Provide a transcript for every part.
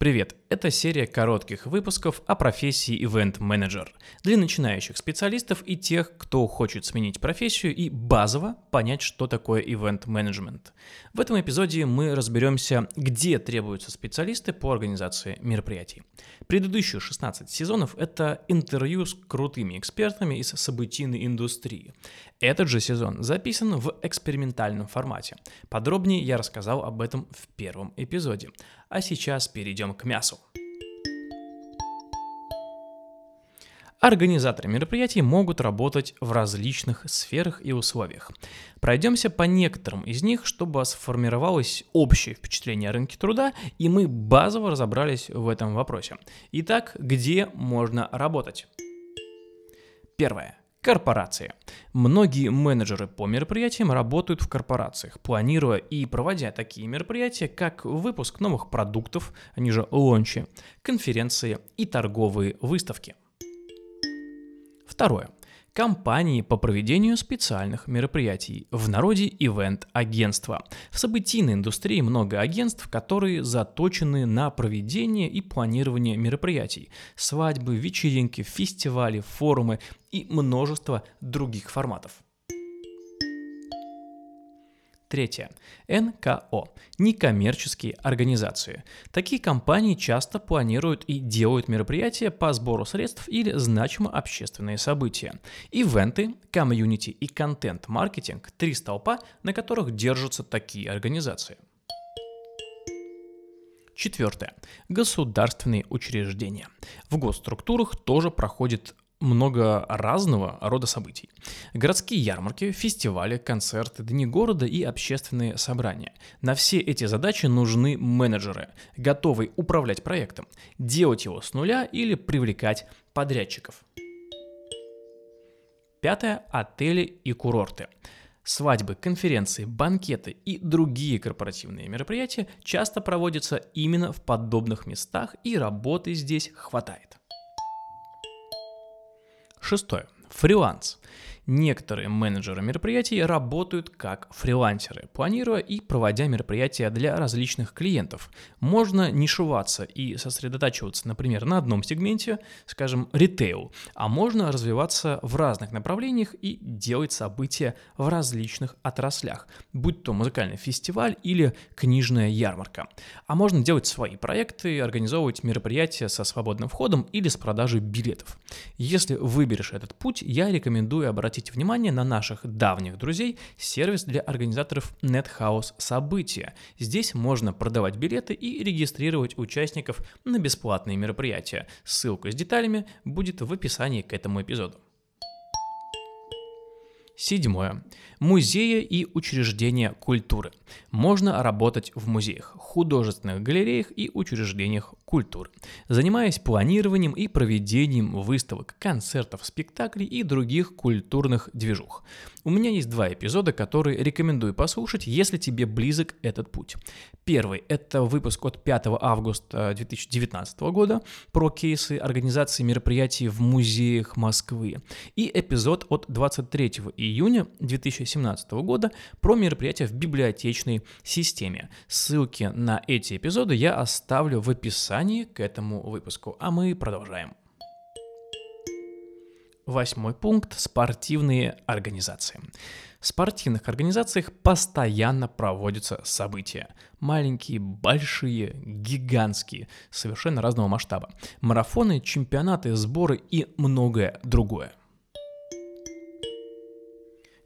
Привет! Это серия коротких выпусков о профессии ивент-менеджер для начинающих специалистов и тех, кто хочет сменить профессию и базово понять, что такое ивент-менеджмент. В этом эпизоде мы разберемся, где требуются специалисты по организации мероприятий. Предыдущие 16 сезонов – это интервью с крутыми экспертами из событийной индустрии. Этот же сезон записан в экспериментальном формате. Подробнее я рассказал об этом в первом эпизоде. А сейчас перейдем к мясу. Организаторы мероприятий могут работать в различных сферах и условиях. Пройдемся по некоторым из них, чтобы сформировалось общее впечатление о рынке труда, и мы базово разобрались в этом вопросе. Итак, где можно работать? Первое. Корпорации. Многие менеджеры по мероприятиям работают в корпорациях, планируя и проводя такие мероприятия, как выпуск новых продуктов, они же лончи, конференции и торговые выставки. Второе. Компании по проведению специальных мероприятий, в народе ивент-агентства. В событийной индустрии много агентств, которые заточены на проведение и планирование мероприятий. Свадьбы, вечеринки, фестивали, форумы и множество других форматов. Третье. НКО. Некоммерческие организации. Такие компании часто планируют и делают мероприятия по сбору средств или значимо общественные события. Ивенты, комьюнити и контент-маркетинг – три столпа, на которых держатся такие организации. Четвертое. Государственные учреждения. В госструктурах тоже проходит много разного рода событий. Городские ярмарки, фестивали, концерты, дни города и общественные собрания. На все эти задачи нужны менеджеры, готовые управлять проектом, делать его с нуля или привлекать подрядчиков. Пятое – отели и курорты. Свадьбы, конференции, банкеты и другие корпоративные мероприятия часто проводятся именно в подобных местах, и работы здесь хватает. Шестое. Фриланс. Некоторые менеджеры мероприятий работают как фрилансеры, планируя и проводя мероприятия для различных клиентов. Можно нишеваться и сосредотачиваться, например, на одном сегменте, скажем, ритейл, а можно развиваться в разных направлениях и делать события в различных отраслях, будь то музыкальный фестиваль или книжная ярмарка. А можно делать свои проекты, организовывать мероприятия со свободным входом или с продажей билетов. Если выберешь этот путь, я рекомендую обратить обратите внимание на наших давних друзей сервис для организаторов NetHouse События. Здесь можно продавать билеты и регистрировать участников на бесплатные мероприятия. Ссылка с деталями будет в описании к этому эпизоду. Седьмое. Музеи и учреждения культуры. Можно работать в музеях, художественных галереях и учреждениях культуры, занимаясь планированием и проведением выставок, концертов, спектаклей и других культурных движух. У меня есть два эпизода, которые рекомендую послушать, если тебе близок этот путь. Первый – это выпуск от 5 августа 2019 года про кейсы организации мероприятий в музеях Москвы и эпизод от 23 июня 2017 года про мероприятия в библиотечной системе. Ссылки на эти эпизоды я оставлю в описании описании к этому выпуску. А мы продолжаем. Восьмой пункт – спортивные организации. В спортивных организациях постоянно проводятся события. Маленькие, большие, гигантские, совершенно разного масштаба. Марафоны, чемпионаты, сборы и многое другое.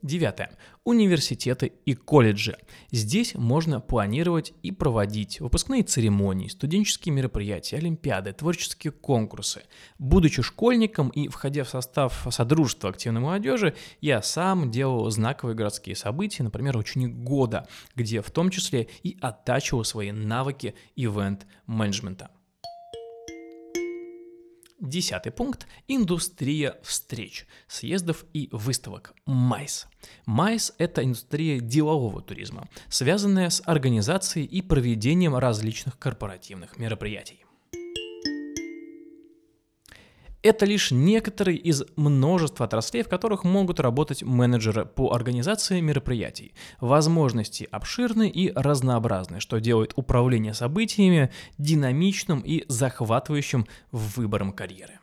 Девятое. Университеты и колледжи. Здесь можно планировать и проводить выпускные церемонии, студенческие мероприятия, олимпиады, творческие конкурсы. Будучи школьником и входя в состав Содружества активной молодежи, я сам делал знаковые городские события, например, ученик года, где в том числе и оттачивал свои навыки ивент-менеджмента. Десятый пункт – индустрия встреч, съездов и выставок. МАЙС. МАЙС – это индустрия делового туризма, связанная с организацией и проведением различных корпоративных мероприятий. Это лишь некоторые из множества отраслей, в которых могут работать менеджеры по организации мероприятий. Возможности обширны и разнообразны, что делает управление событиями динамичным и захватывающим выбором карьеры.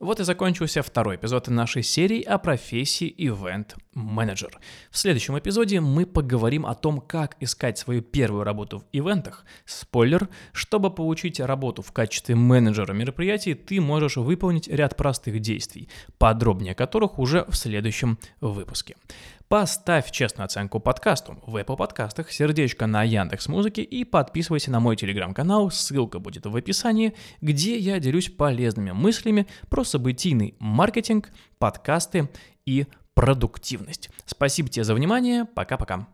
Вот и закончился второй эпизод нашей серии о профессии Event Manager. В следующем эпизоде мы поговорим о том, как искать свою первую работу в ивентах. Спойлер, чтобы получить работу в качестве менеджера мероприятий, ты можешь выполнить ряд простых действий, подробнее которых уже в следующем выпуске. Поставь честную оценку подкасту в Apple подкастах, сердечко на Яндекс Музыке и подписывайся на мой телеграм-канал, ссылка будет в описании, где я делюсь полезными мыслями про событийный маркетинг, подкасты и продуктивность. Спасибо тебе за внимание, пока-пока.